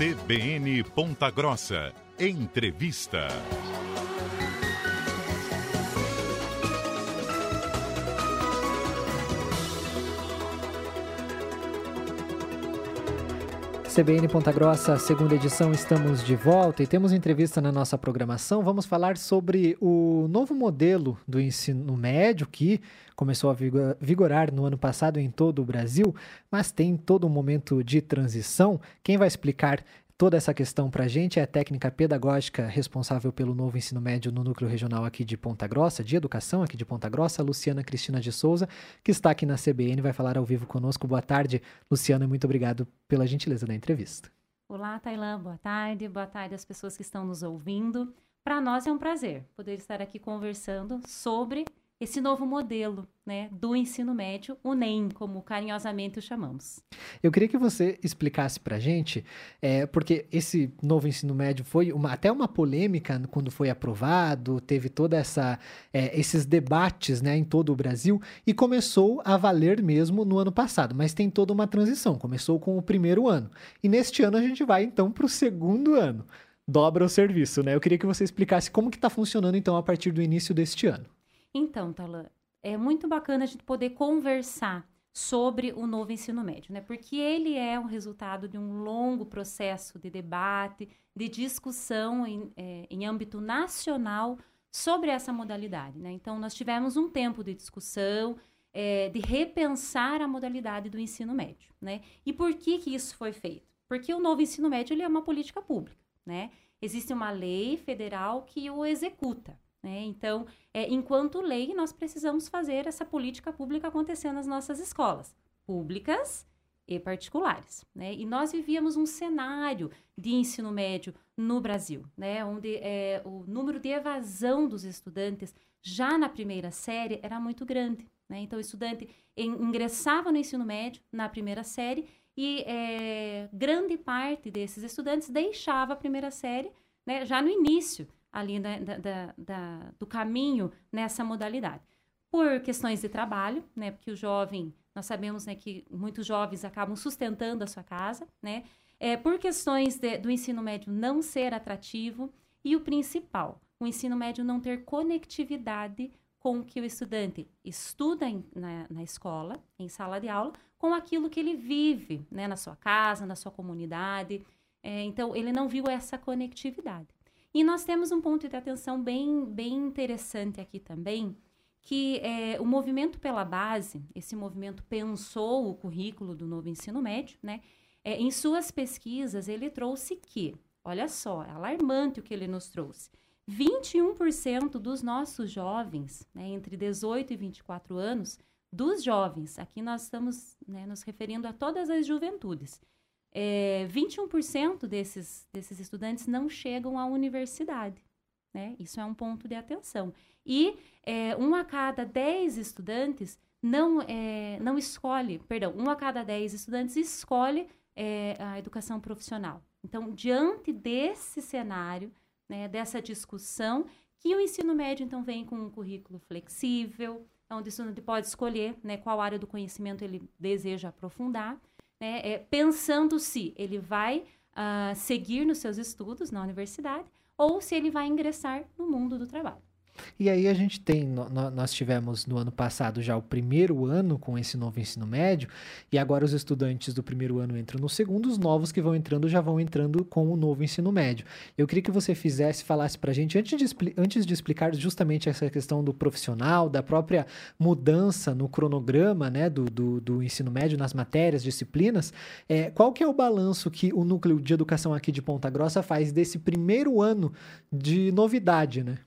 CBN Ponta Grossa. Entrevista. CBN Ponta Grossa, segunda edição, estamos de volta e temos entrevista na nossa programação. Vamos falar sobre o novo modelo do ensino médio que começou a vigorar no ano passado em todo o Brasil, mas tem todo um momento de transição. Quem vai explicar toda essa questão para a gente é a técnica pedagógica responsável pelo novo ensino médio no núcleo regional aqui de Ponta Grossa, de educação aqui de Ponta Grossa, Luciana Cristina de Souza, que está aqui na CBN, vai falar ao vivo conosco. Boa tarde, Luciana, muito obrigado pela gentileza da entrevista. Olá, Tailã, boa tarde, boa tarde às pessoas que estão nos ouvindo. Para nós é um prazer poder estar aqui conversando sobre esse novo modelo né, do ensino médio, o NEM, como carinhosamente o chamamos. Eu queria que você explicasse para a gente, é, porque esse novo ensino médio foi uma, até uma polêmica quando foi aprovado, teve toda essa é, esses debates né, em todo o Brasil e começou a valer mesmo no ano passado, mas tem toda uma transição. Começou com o primeiro ano e neste ano a gente vai então para o segundo ano. Dobra o serviço, né? Eu queria que você explicasse como que está funcionando então a partir do início deste ano. Então, Talan, é muito bacana a gente poder conversar sobre o novo ensino médio, né? Porque ele é o resultado de um longo processo de debate, de discussão em, é, em âmbito nacional sobre essa modalidade, né? Então, nós tivemos um tempo de discussão, é, de repensar a modalidade do ensino médio, né? E por que que isso foi feito? Porque o novo ensino médio ele é uma política pública, né? Existe uma lei federal que o executa, né? Então, é, enquanto lei, nós precisamos fazer essa política pública acontecer nas nossas escolas, públicas e particulares. Né? E nós vivíamos um cenário de ensino médio no Brasil, né? onde é, o número de evasão dos estudantes já na primeira série era muito grande. Né? Então, o estudante ingressava no ensino médio na primeira série e é, grande parte desses estudantes deixava a primeira série né, já no início ali da, da, da, do caminho nessa modalidade. Por questões de trabalho, né? Porque o jovem, nós sabemos né, que muitos jovens acabam sustentando a sua casa, né? É, por questões de, do ensino médio não ser atrativo e o principal, o ensino médio não ter conectividade com o que o estudante estuda em, na, na, escola, em sala de aula, com aquilo que ele vive né, na sua casa, na sua comunidade. É, então, ele não viu essa conectividade. E nós temos um ponto de atenção bem, bem interessante aqui também, que é, o movimento pela base, esse movimento pensou o currículo do novo ensino médio, né? É, em suas pesquisas, ele trouxe que, olha só, é alarmante o que ele nos trouxe. 21% dos nossos jovens, né, entre 18 e 24 anos, dos jovens, aqui nós estamos né, nos referindo a todas as juventudes, é, 21% desses, desses estudantes não chegam à universidade. Né? Isso é um ponto de atenção. E é, um a cada 10 estudantes não, é, não escolhe, perdão, um a cada 10 estudantes escolhe é, a educação profissional. Então, diante desse cenário, né, dessa discussão, que o ensino médio, então, vem com um currículo flexível, onde o estudante pode escolher né, qual área do conhecimento ele deseja aprofundar, né, é, pensando se ele vai uh, seguir nos seus estudos na universidade ou se ele vai ingressar no mundo do trabalho. E aí a gente tem, nós tivemos no ano passado já o primeiro ano com esse novo ensino médio, e agora os estudantes do primeiro ano entram no segundo, os novos que vão entrando já vão entrando com o novo ensino médio. Eu queria que você fizesse, falasse para a gente, antes de, antes de explicar justamente essa questão do profissional, da própria mudança no cronograma né, do, do, do ensino médio, nas matérias, disciplinas, é, qual que é o balanço que o núcleo de educação aqui de Ponta Grossa faz desse primeiro ano de novidade, né?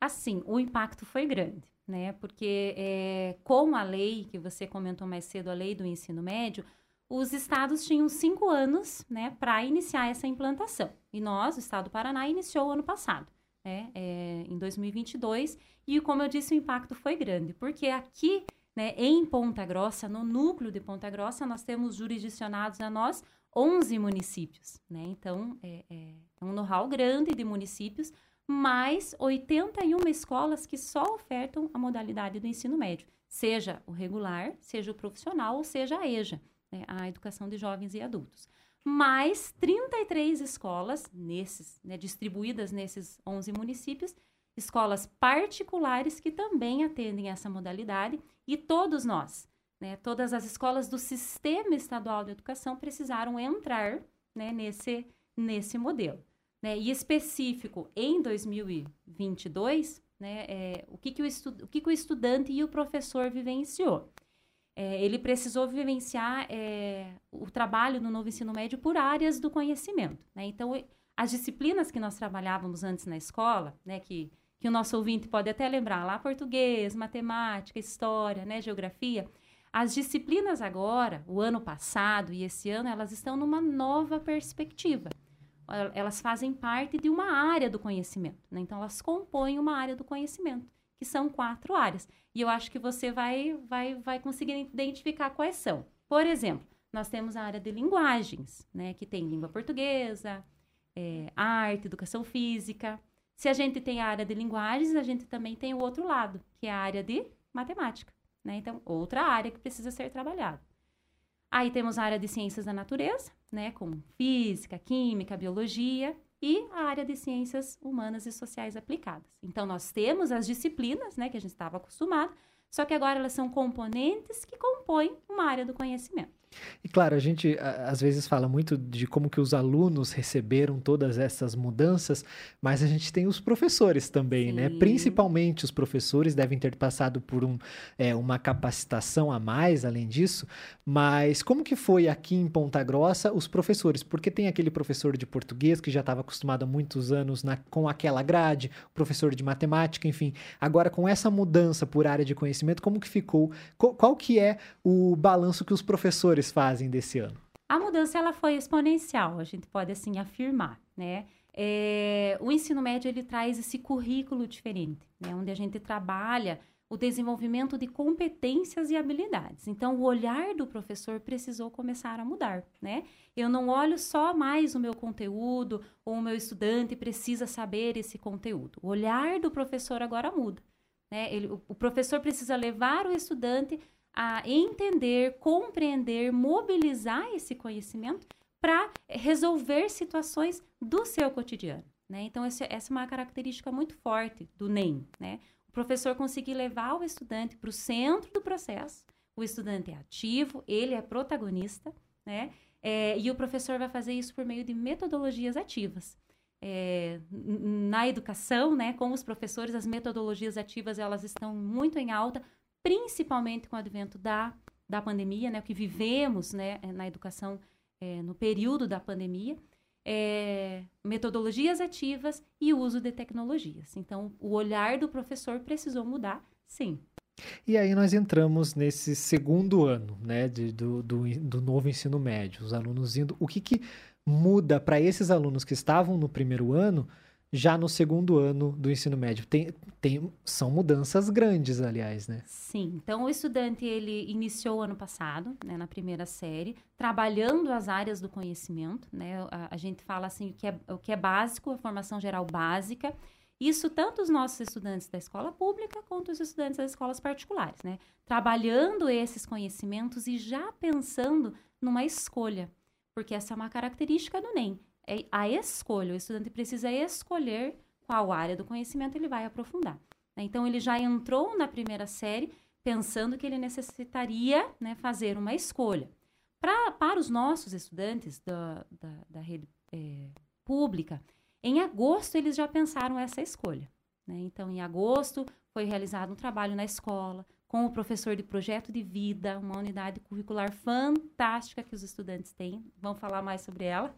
Assim, o impacto foi grande, né? Porque é, com a lei, que você comentou mais cedo, a lei do ensino médio, os estados tinham cinco anos né, para iniciar essa implantação. E nós, o estado do Paraná, iniciou ano passado, né, é, em 2022. E, como eu disse, o impacto foi grande, porque aqui né, em Ponta Grossa, no núcleo de Ponta Grossa, nós temos jurisdicionados a nós 11 municípios. Né? Então, é, é um know-how grande de municípios mais 81 escolas que só ofertam a modalidade do ensino médio, seja o regular, seja o profissional ou seja a EJA, né, a educação de jovens e adultos. mais 33 escolas nesses, né, distribuídas nesses 11 municípios, escolas particulares que também atendem essa modalidade e todos nós, né, todas as escolas do Sistema Estadual de Educação precisaram entrar né, nesse, nesse modelo. Né, e específico em 2022, né, é, o, que, que, o, estu o que, que o estudante e o professor vivenciou? É, ele precisou vivenciar é, o trabalho no novo ensino médio por áreas do conhecimento. Né? Então, as disciplinas que nós trabalhávamos antes na escola, né, que, que o nosso ouvinte pode até lembrar, lá português, matemática, história, né, geografia, as disciplinas agora, o ano passado e esse ano, elas estão numa nova perspectiva. Elas fazem parte de uma área do conhecimento. Né? Então, elas compõem uma área do conhecimento que são quatro áreas. E eu acho que você vai, vai, vai conseguir identificar quais são. Por exemplo, nós temos a área de linguagens, né, que tem língua portuguesa, é, arte, educação física. Se a gente tem a área de linguagens, a gente também tem o outro lado, que é a área de matemática. Né? Então, outra área que precisa ser trabalhada. Aí temos a área de ciências da natureza, né, com física, química, biologia e a área de ciências humanas e sociais aplicadas. Então, nós temos as disciplinas, né, que a gente estava acostumado, só que agora elas são componentes que compõem uma área do conhecimento. E claro, a gente às vezes fala muito de como que os alunos receberam todas essas mudanças, mas a gente tem os professores também, né? Sim. né? Principalmente os professores devem ter passado por um, é, uma capacitação a mais, além disso. Mas como que foi aqui em Ponta Grossa os professores? Porque tem aquele professor de português que já estava acostumado há muitos anos na, com aquela grade, professor de matemática, enfim. Agora com essa mudança por área de conhecimento, como que ficou? Qual, qual que é o balanço que os professores professores fazem desse ano? A mudança ela foi exponencial, a gente pode assim afirmar, né? É, o ensino médio ele traz esse currículo diferente, né? Onde a gente trabalha o desenvolvimento de competências e habilidades. Então, o olhar do professor precisou começar a mudar, né? Eu não olho só mais o meu conteúdo ou o meu estudante precisa saber esse conteúdo. O olhar do professor agora muda, né? Ele, o, o professor precisa levar o estudante a entender, compreender, mobilizar esse conhecimento para resolver situações do seu cotidiano. Né? Então, essa é uma característica muito forte do NEM. Né? O professor conseguir levar o estudante para o centro do processo, o estudante é ativo, ele é protagonista, né? É, e o professor vai fazer isso por meio de metodologias ativas. É, na educação, né, com os professores, as metodologias ativas elas estão muito em alta, principalmente com o advento da, da pandemia, né, o que vivemos né, na educação é, no período da pandemia, é, metodologias ativas e uso de tecnologias. Então, o olhar do professor precisou mudar, sim. E aí nós entramos nesse segundo ano né, de, do, do, do novo ensino médio, os alunos indo. O que, que muda para esses alunos que estavam no primeiro ano já no segundo ano do ensino médio. Tem, tem, são mudanças grandes, aliás, né? Sim. Então, o estudante, ele iniciou ano passado, né, na primeira série, trabalhando as áreas do conhecimento, né? A, a gente fala assim, o que, é, o que é básico, a formação geral básica. Isso tanto os nossos estudantes da escola pública quanto os estudantes das escolas particulares, né? Trabalhando esses conhecimentos e já pensando numa escolha, porque essa é uma característica do NEM a escolha. O estudante precisa escolher qual área do conhecimento ele vai aprofundar. Né? Então, ele já entrou na primeira série pensando que ele necessitaria né, fazer uma escolha. Pra, para os nossos estudantes da, da, da rede é, pública, em agosto eles já pensaram essa escolha. Né? Então, em agosto foi realizado um trabalho na escola com o professor de projeto de vida, uma unidade curricular fantástica que os estudantes têm. Vamos falar mais sobre ela.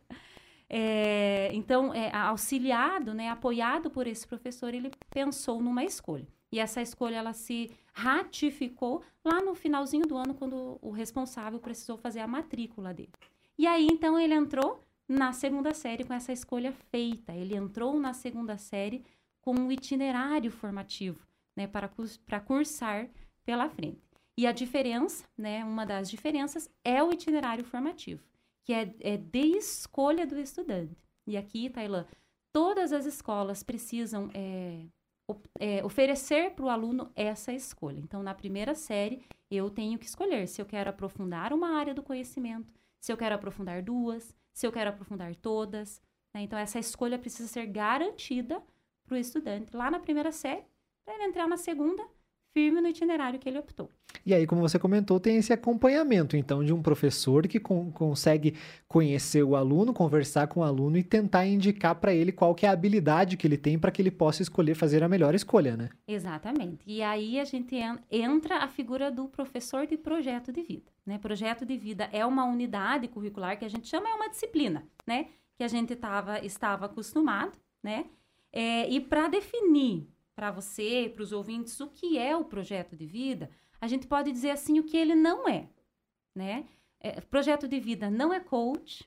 É, então, é, auxiliado, né, apoiado por esse professor, ele pensou numa escolha. E essa escolha ela se ratificou lá no finalzinho do ano, quando o responsável precisou fazer a matrícula dele. E aí, então, ele entrou na segunda série com essa escolha feita. Ele entrou na segunda série com um itinerário formativo, né, para, para cursar pela frente. E a diferença, né, uma das diferenças é o itinerário formativo que é, é de escolha do estudante. E aqui, Tailã, todas as escolas precisam é, é, oferecer para o aluno essa escolha. Então, na primeira série, eu tenho que escolher se eu quero aprofundar uma área do conhecimento, se eu quero aprofundar duas, se eu quero aprofundar todas. Né? Então, essa escolha precisa ser garantida para o estudante lá na primeira série, para ele entrar na segunda firme no itinerário que ele optou. E aí, como você comentou, tem esse acompanhamento, então, de um professor que con consegue conhecer o aluno, conversar com o aluno e tentar indicar para ele qual que é a habilidade que ele tem para que ele possa escolher fazer a melhor escolha, né? Exatamente. E aí a gente entra a figura do professor de projeto de vida. Né? Projeto de vida é uma unidade curricular que a gente chama, é uma disciplina, né? Que a gente tava, estava acostumado, né? É, e para definir para você, para os ouvintes, o que é o projeto de vida, a gente pode dizer assim o que ele não é, né? É, projeto de vida não é coach,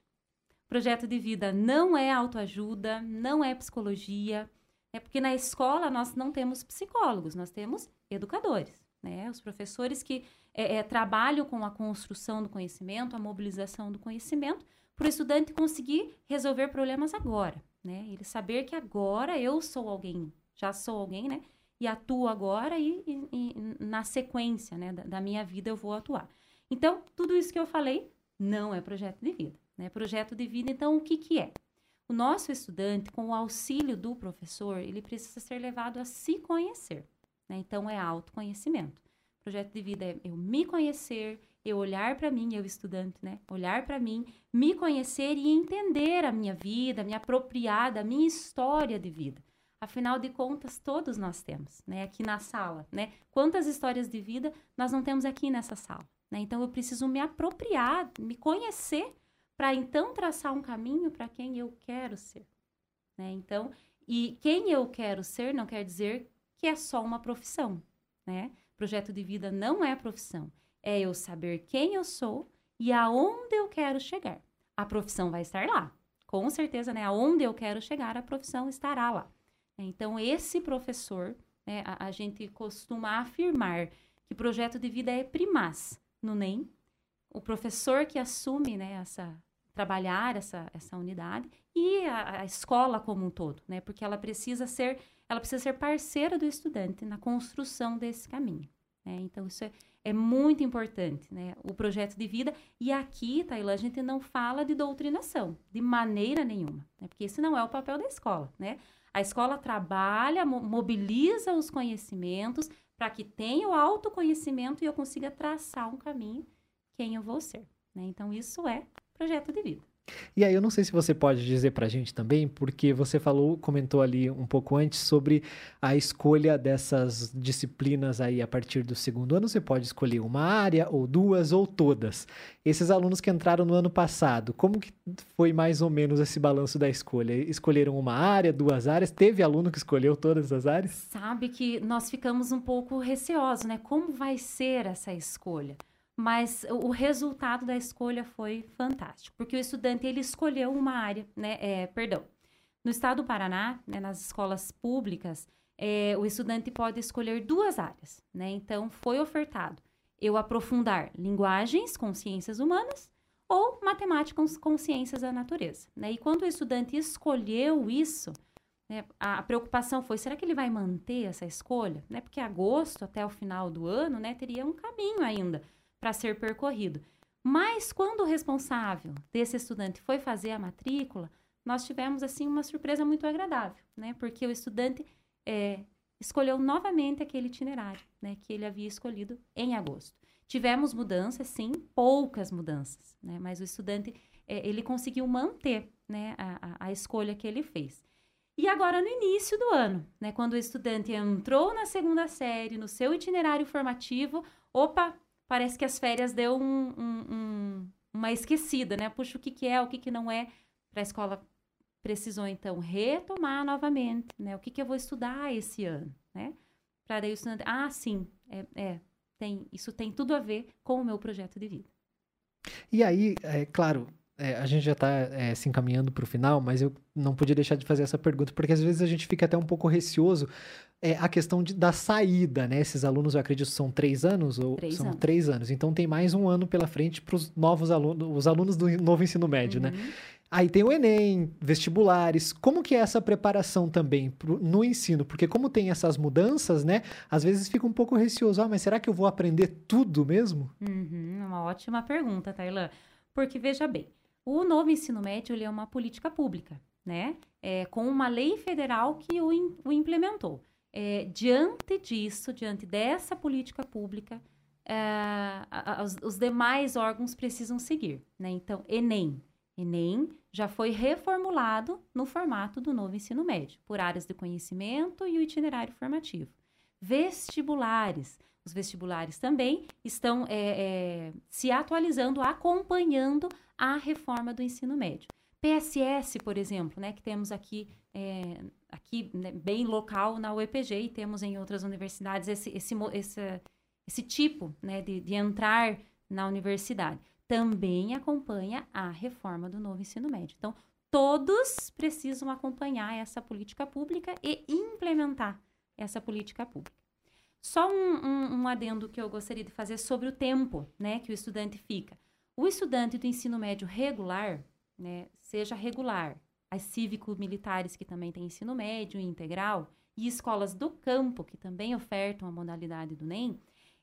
projeto de vida não é autoajuda, não é psicologia, é porque na escola nós não temos psicólogos, nós temos educadores, né? Os professores que é, é, trabalham com a construção do conhecimento, a mobilização do conhecimento, para o estudante conseguir resolver problemas agora, né? Ele saber que agora eu sou alguém já sou alguém, né? E atuo agora e, e, e na sequência, né, da, da, minha vida eu vou atuar. Então, tudo isso que eu falei não é projeto de vida, né? Projeto de vida, então, o que que é? O nosso estudante, com o auxílio do professor, ele precisa ser levado a se conhecer, né? Então, é autoconhecimento. Projeto de vida é eu me conhecer, eu olhar para mim, eu estudante, né? Olhar para mim, me conhecer e entender a minha vida, me apropriar da minha história de vida. Afinal de contas, todos nós temos, né? Aqui na sala, né? Quantas histórias de vida nós não temos aqui nessa sala, né? Então, eu preciso me apropriar, me conhecer, para então traçar um caminho para quem eu quero ser, né? Então, e quem eu quero ser não quer dizer que é só uma profissão, né? Projeto de vida não é profissão, é eu saber quem eu sou e aonde eu quero chegar. A profissão vai estar lá, com certeza, né? Aonde eu quero chegar, a profissão estará lá. Então, esse professor, né, a, a, gente costuma afirmar que projeto de vida é primaz no NEM. O professor que assume né, essa, trabalhar essa, essa unidade e a, a, escola como um todo, né? Porque ela precisa ser, ela precisa ser parceira do estudante na construção desse caminho. Né? Então, isso é, é muito importante, né? O projeto de vida. E aqui, Tailã, a gente não fala de doutrinação, de maneira nenhuma, né? Porque esse não é o papel da escola, né? A escola trabalha, mobiliza os conhecimentos para que tenha o autoconhecimento e eu consiga traçar um caminho quem eu vou ser. Né? Então, isso é projeto de vida. E aí, eu não sei se você pode dizer para a gente também, porque você falou, comentou ali um pouco antes sobre a escolha dessas disciplinas aí a partir do segundo ano. Você pode escolher uma área, ou duas, ou todas. Esses alunos que entraram no ano passado, como que foi mais ou menos esse balanço da escolha? Escolheram uma área, duas áreas? Teve aluno que escolheu todas as áreas? Sabe que nós ficamos um pouco receosos, né? Como vai ser essa escolha? Mas o resultado da escolha foi fantástico, porque o estudante ele escolheu uma área, né? É, perdão, no estado do Paraná, né, nas escolas públicas, é, o estudante pode escolher duas áreas, né? Então foi ofertado eu aprofundar linguagens com ciências humanas ou matemática com ciências da natureza, né? E quando o estudante escolheu isso, né, a, a preocupação foi: será que ele vai manter essa escolha? Né? Porque agosto até o final do ano, né, teria um caminho ainda para ser percorrido. Mas quando o responsável desse estudante foi fazer a matrícula, nós tivemos assim uma surpresa muito agradável, né? Porque o estudante é, escolheu novamente aquele itinerário, né? Que ele havia escolhido em agosto. Tivemos mudanças, sim, poucas mudanças, né? Mas o estudante é, ele conseguiu manter, né? A, a, a escolha que ele fez. E agora, no início do ano, né, quando o estudante entrou na segunda série, no seu itinerário formativo, opa, parece que as férias deu um, um, um, uma esquecida, né? Puxa, o que, que é, o que, que não é. Para a escola precisou, então, retomar novamente, né? O que, que eu vou estudar esse ano, né? Para daí o estudante, ah, sim, é, é, tem, isso tem tudo a ver com o meu projeto de vida. E aí, é claro, é, a gente já está é, se encaminhando para o final, mas eu não podia deixar de fazer essa pergunta, porque às vezes a gente fica até um pouco receoso é a questão de, da saída, né? Esses alunos, eu acredito, são três anos ou três são anos. três anos. Então tem mais um ano pela frente para os novos alunos, os alunos do novo ensino médio, né? uhum. né? Aí tem o Enem, vestibulares. Como que é essa preparação também pro, no ensino? Porque como tem essas mudanças, né? Às vezes fica um pouco receoso. Ah, mas será que eu vou aprender tudo mesmo? Uhum, uma ótima pergunta, Tailã. Porque, veja bem, o novo ensino médio é uma política pública, né? É, com uma lei federal que o, in, o implementou. É, diante disso, diante dessa política pública, é, os, os, demais órgãos precisam seguir. Né? Então, Enem. Enem já foi reformulado no formato do novo ensino médio, por áreas de conhecimento e o itinerário formativo. Vestibulares. Os vestibulares também estão é, é, se atualizando, acompanhando a reforma do ensino médio. PSS, por exemplo, né, que temos aqui, é, aqui né, bem local na UEPG e temos em outras universidades esse, esse, esse, esse tipo né, de, de entrar na universidade. Também acompanha a reforma do novo ensino médio. Então, todos precisam acompanhar essa política pública e implementar essa política pública. Só um, um, um, adendo que eu gostaria de fazer sobre o tempo né, que o estudante fica. O estudante do ensino médio regular, né, seja regular, as cívico-militares que também têm ensino médio integral e escolas do campo que também ofertam a modalidade do NEM,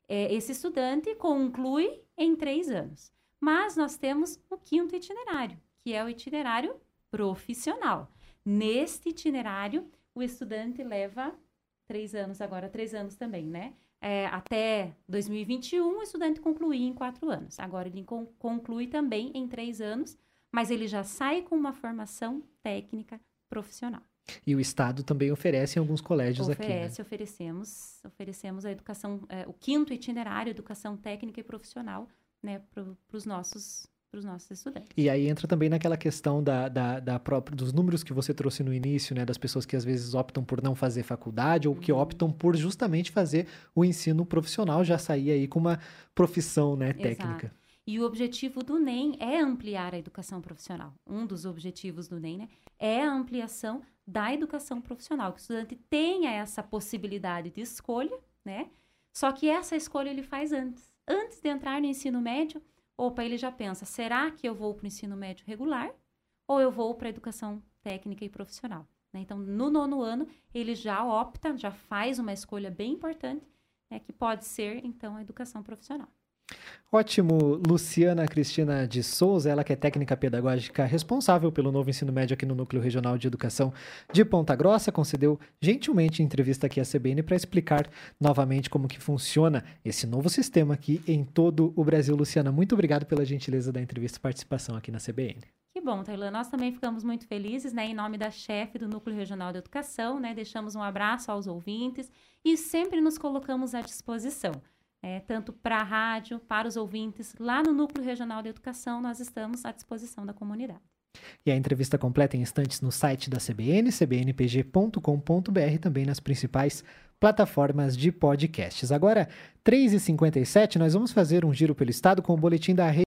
é, esse estudante conclui em três anos. Mas nós temos o quinto itinerário, que é o itinerário profissional. Neste itinerário, o estudante leva três anos agora, três anos também, né? É, até 2021, o estudante concluía em quatro anos. Agora ele conclui também em três anos, mas ele já sai com uma formação técnica profissional. E o Estado também oferece em alguns colégios oferece, aqui. Oferece, né? oferecemos, oferecemos a educação, é, o quinto itinerário, educação técnica e profissional, né, para os nossos para os nossos estudantes. E aí entra também naquela questão da, da, da própria, dos números que você trouxe no início, né? Das pessoas que às vezes optam por não fazer faculdade ou que uhum. optam por justamente fazer o ensino profissional, já sair aí com uma profissão né, técnica. Exato. E o objetivo do NEM é ampliar a educação profissional. Um dos objetivos do NEM né, é a ampliação da educação profissional, que o estudante tenha essa possibilidade de escolha, né? Só que essa escolha ele faz antes. Antes de entrar no ensino médio, opa, ele já pensa: será que eu vou para o ensino médio regular ou eu vou para a educação técnica e profissional? Né? Então, no nono ano, ele já opta, já faz uma escolha bem importante, né, que pode ser, então, a educação profissional. Ótimo, Luciana Cristina de Souza, ela que é técnica pedagógica responsável pelo novo ensino médio aqui no Núcleo Regional de Educação de Ponta Grossa, concedeu gentilmente entrevista aqui à CBN para explicar novamente como que funciona esse novo sistema aqui em todo o Brasil. Luciana, muito obrigado pela gentileza da entrevista e participação aqui na CBN. Que bom, Tailã. Nós também ficamos muito felizes, né? Em nome da chefe do Núcleo Regional de Educação, né? Deixamos um abraço aos ouvintes e sempre nos colocamos à disposição é, tanto para a rádio, para os ouvintes. Lá no Núcleo Regional de Educação, nós estamos à disposição da comunidade. E a entrevista completa em instantes no site da CBN, cbnpg.com.br, também nas principais plataformas de podcasts. Agora, 3h57, nós vamos fazer um giro pelo estado com o boletim da rede.